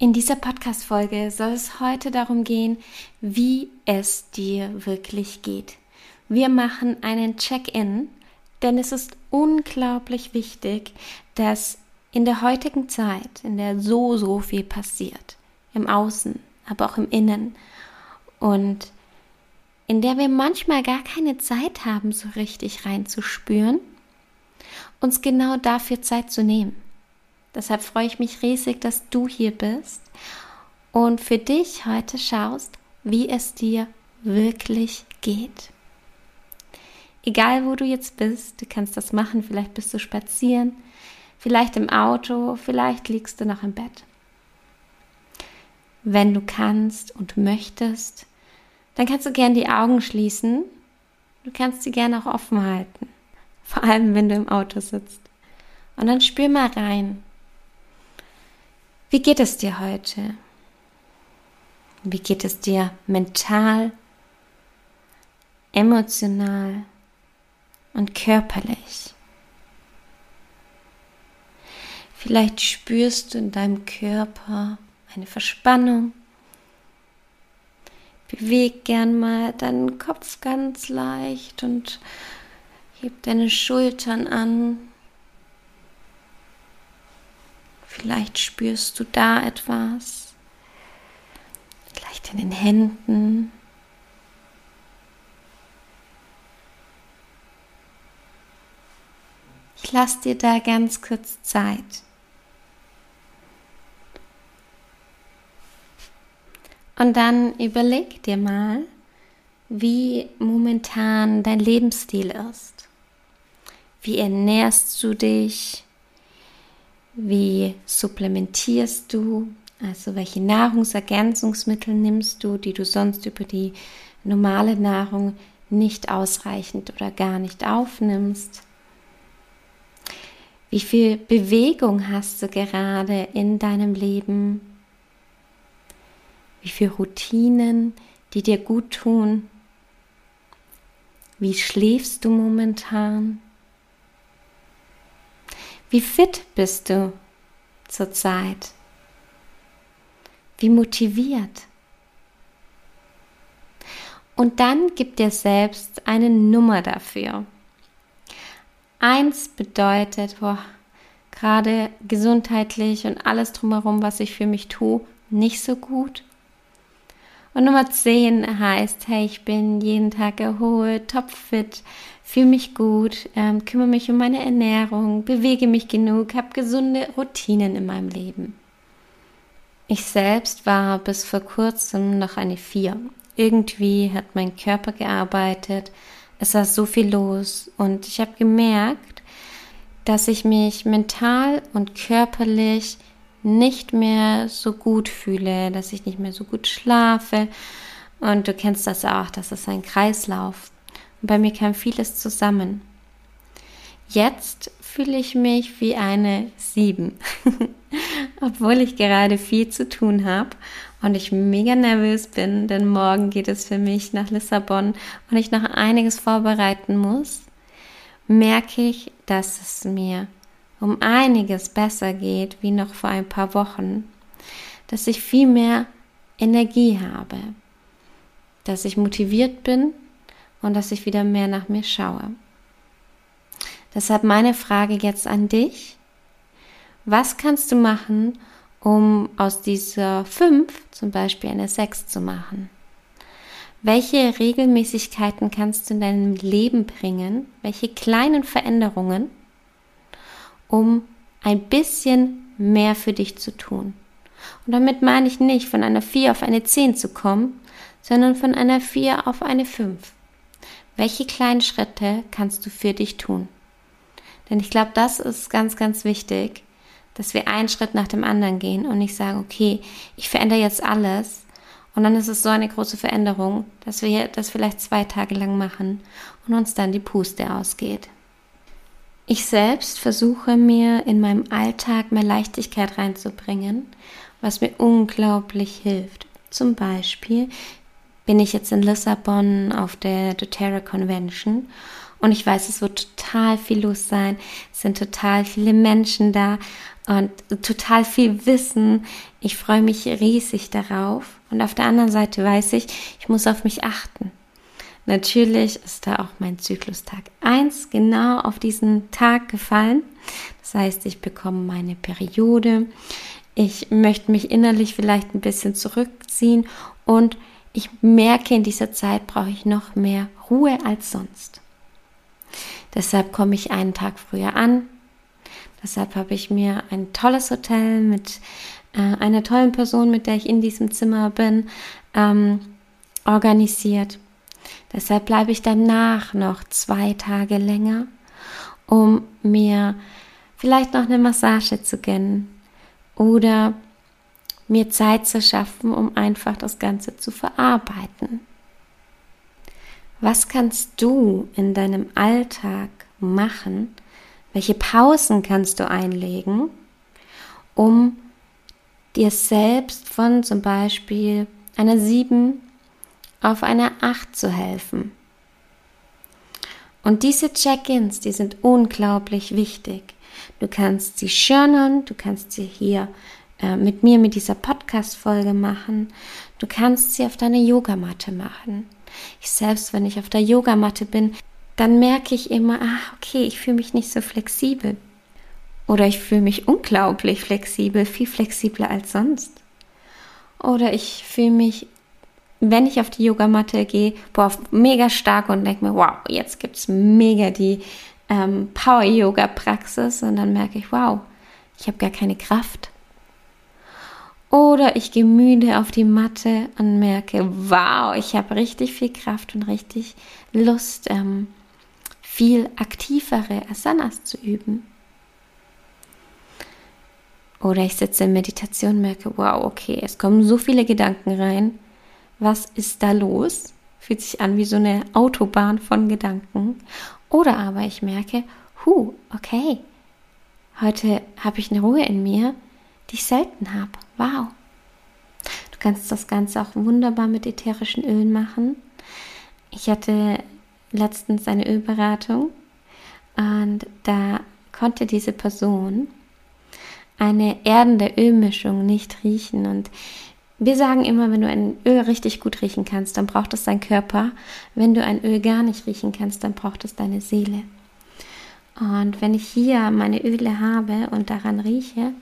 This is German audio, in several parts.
In dieser Podcast-Folge soll es heute darum gehen, wie es dir wirklich geht. Wir machen einen Check-in, denn es ist unglaublich wichtig, dass in der heutigen Zeit, in der so, so viel passiert, im Außen, aber auch im Innen und in der wir manchmal gar keine Zeit haben, so richtig reinzuspüren, uns genau dafür Zeit zu nehmen. Deshalb freue ich mich riesig, dass du hier bist und für dich heute schaust, wie es dir wirklich geht. Egal wo du jetzt bist, du kannst das machen, vielleicht bist du spazieren, vielleicht im Auto, vielleicht liegst du noch im Bett. Wenn du kannst und möchtest, dann kannst du gern die Augen schließen. Du kannst sie gerne auch offen halten, vor allem wenn du im Auto sitzt. Und dann spür mal rein, wie geht es dir heute? Wie geht es dir mental, emotional und körperlich? Vielleicht spürst du in deinem Körper eine Verspannung. Beweg gern mal deinen Kopf ganz leicht und heb deine Schultern an. Vielleicht spürst du da etwas. Vielleicht in den Händen. Ich lasse dir da ganz kurz Zeit. Und dann überleg dir mal, wie momentan dein Lebensstil ist. Wie ernährst du dich? Wie supplementierst du? Also welche Nahrungsergänzungsmittel nimmst du, die du sonst über die normale Nahrung nicht ausreichend oder gar nicht aufnimmst? Wie viel Bewegung hast du gerade in deinem Leben? Wie viele Routinen, die dir gut tun? Wie schläfst du momentan? Wie fit bist du zurzeit? Wie motiviert? Und dann gib dir selbst eine Nummer dafür. Eins bedeutet, boah, gerade gesundheitlich und alles drumherum, was ich für mich tue, nicht so gut. Und Nummer 10 heißt, hey, ich bin jeden Tag erholt, topfit, fühle mich gut, ähm, kümmere mich um meine Ernährung, bewege mich genug, habe gesunde Routinen in meinem Leben. Ich selbst war bis vor kurzem noch eine 4. Irgendwie hat mein Körper gearbeitet, es war so viel los und ich habe gemerkt, dass ich mich mental und körperlich nicht mehr so gut fühle, dass ich nicht mehr so gut schlafe. Und du kennst das auch, das ist ein Kreislauf. Bei mir kam vieles zusammen. Jetzt fühle ich mich wie eine Sieben, obwohl ich gerade viel zu tun habe und ich mega nervös bin, denn morgen geht es für mich nach Lissabon und ich noch einiges vorbereiten muss, merke ich, dass es mir um einiges besser geht wie noch vor ein paar Wochen, dass ich viel mehr Energie habe, dass ich motiviert bin und dass ich wieder mehr nach mir schaue. Deshalb meine Frage jetzt an dich. Was kannst du machen, um aus dieser 5 zum Beispiel eine 6 zu machen? Welche Regelmäßigkeiten kannst du in deinem Leben bringen? Welche kleinen Veränderungen, um ein bisschen mehr für dich zu tun? Und damit meine ich nicht von einer 4 auf eine 10 zu kommen, sondern von einer 4 auf eine 5. Welche kleinen Schritte kannst du für dich tun? Denn ich glaube, das ist ganz, ganz wichtig, dass wir einen Schritt nach dem anderen gehen und nicht sagen, okay, ich verändere jetzt alles Und dann ist es so eine große Veränderung, dass wir das vielleicht zwei Tage lang machen und uns dann die Puste ausgeht. Ich selbst versuche mir in meinem Alltag mehr Leichtigkeit reinzubringen, was mir unglaublich hilft. Zum Beispiel bin ich jetzt in Lissabon auf der doTERRA Convention und ich weiß, es wird total viel los sein. Es sind total viele Menschen da und total viel Wissen. Ich freue mich riesig darauf. Und auf der anderen Seite weiß ich, ich muss auf mich achten. Natürlich ist da auch mein Zyklustag 1 genau auf diesen Tag gefallen. Das heißt, ich bekomme meine Periode. Ich möchte mich innerlich vielleicht ein bisschen zurückziehen und ich merke, in dieser Zeit brauche ich noch mehr Ruhe als sonst. Deshalb komme ich einen Tag früher an. Deshalb habe ich mir ein tolles Hotel mit äh, einer tollen Person, mit der ich in diesem Zimmer bin, ähm, organisiert. Deshalb bleibe ich danach noch zwei Tage länger, um mir vielleicht noch eine Massage zu gönnen oder mir Zeit zu schaffen, um einfach das Ganze zu verarbeiten. Was kannst du in deinem Alltag machen? Welche Pausen kannst du einlegen, um dir selbst von zum Beispiel einer 7 auf einer Acht zu helfen. Und diese Check-ins, die sind unglaublich wichtig. Du kannst sie journalen, du kannst sie hier äh, mit mir mit dieser Podcast-Folge machen. Du kannst sie auf deiner Yogamatte machen. Ich selbst, wenn ich auf der Yogamatte bin, dann merke ich immer, ah, okay, ich fühle mich nicht so flexibel. Oder ich fühle mich unglaublich flexibel, viel flexibler als sonst. Oder ich fühle mich wenn ich auf die Yogamatte gehe, boah, mega stark und denke mir, wow, jetzt gibt es mega die ähm, Power-Yoga-Praxis und dann merke ich, wow, ich habe gar keine Kraft. Oder ich gehe müde auf die Matte und merke, wow, ich habe richtig viel Kraft und richtig Lust, ähm, viel aktivere Asanas zu üben. Oder ich sitze in Meditation und merke, wow, okay, es kommen so viele Gedanken rein was ist da los? Fühlt sich an wie so eine Autobahn von Gedanken. Oder aber ich merke, hu, okay, heute habe ich eine Ruhe in mir, die ich selten habe. Wow. Du kannst das Ganze auch wunderbar mit ätherischen Ölen machen. Ich hatte letztens eine Ölberatung und da konnte diese Person eine erdende Ölmischung nicht riechen und wir sagen immer, wenn du ein Öl richtig gut riechen kannst, dann braucht es dein Körper. Wenn du ein Öl gar nicht riechen kannst, dann braucht es deine Seele. Und wenn ich hier meine Öle habe und daran rieche,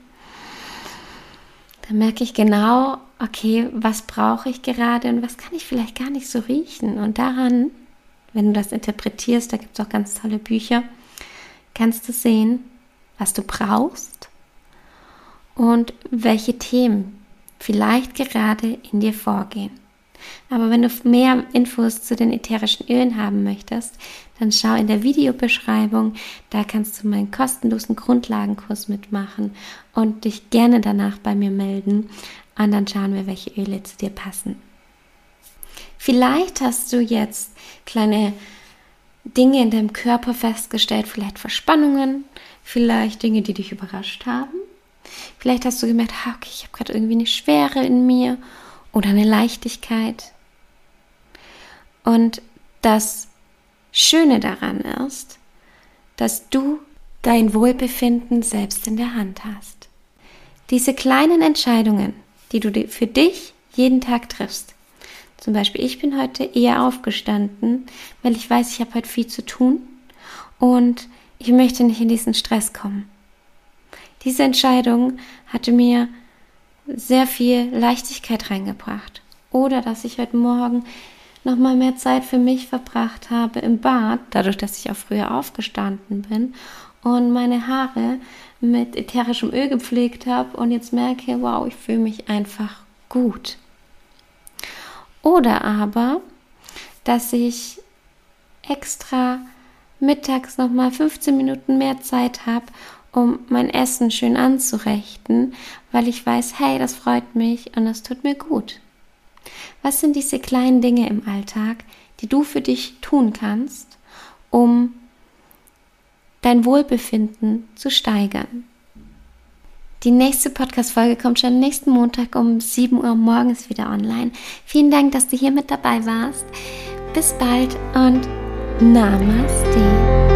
dann merke ich genau, okay, was brauche ich gerade und was kann ich vielleicht gar nicht so riechen. Und daran, wenn du das interpretierst, da gibt es auch ganz tolle Bücher, kannst du sehen, was du brauchst und welche Themen vielleicht gerade in dir vorgehen. Aber wenn du mehr Infos zu den ätherischen Ölen haben möchtest, dann schau in der Videobeschreibung, da kannst du meinen kostenlosen Grundlagenkurs mitmachen und dich gerne danach bei mir melden und dann schauen wir, welche Öle zu dir passen. Vielleicht hast du jetzt kleine Dinge in deinem Körper festgestellt, vielleicht Verspannungen, vielleicht Dinge, die dich überrascht haben. Vielleicht hast du gemerkt, okay, ich habe gerade irgendwie eine Schwere in mir oder eine Leichtigkeit. Und das Schöne daran ist, dass du dein Wohlbefinden selbst in der Hand hast. Diese kleinen Entscheidungen, die du für dich jeden Tag triffst. Zum Beispiel, ich bin heute eher aufgestanden, weil ich weiß, ich habe heute viel zu tun und ich möchte nicht in diesen Stress kommen. Diese Entscheidung hatte mir sehr viel Leichtigkeit reingebracht. Oder dass ich heute Morgen noch mal mehr Zeit für mich verbracht habe im Bad, dadurch, dass ich auch früher aufgestanden bin und meine Haare mit ätherischem Öl gepflegt habe und jetzt merke, wow, ich fühle mich einfach gut. Oder aber, dass ich extra mittags noch mal 15 Minuten mehr Zeit habe, um mein Essen schön anzurechten, weil ich weiß, hey, das freut mich und das tut mir gut. Was sind diese kleinen Dinge im Alltag, die du für dich tun kannst, um dein Wohlbefinden zu steigern? Die nächste Podcast-Folge kommt schon nächsten Montag um 7 Uhr morgens wieder online. Vielen Dank, dass du hier mit dabei warst. Bis bald und Namaste.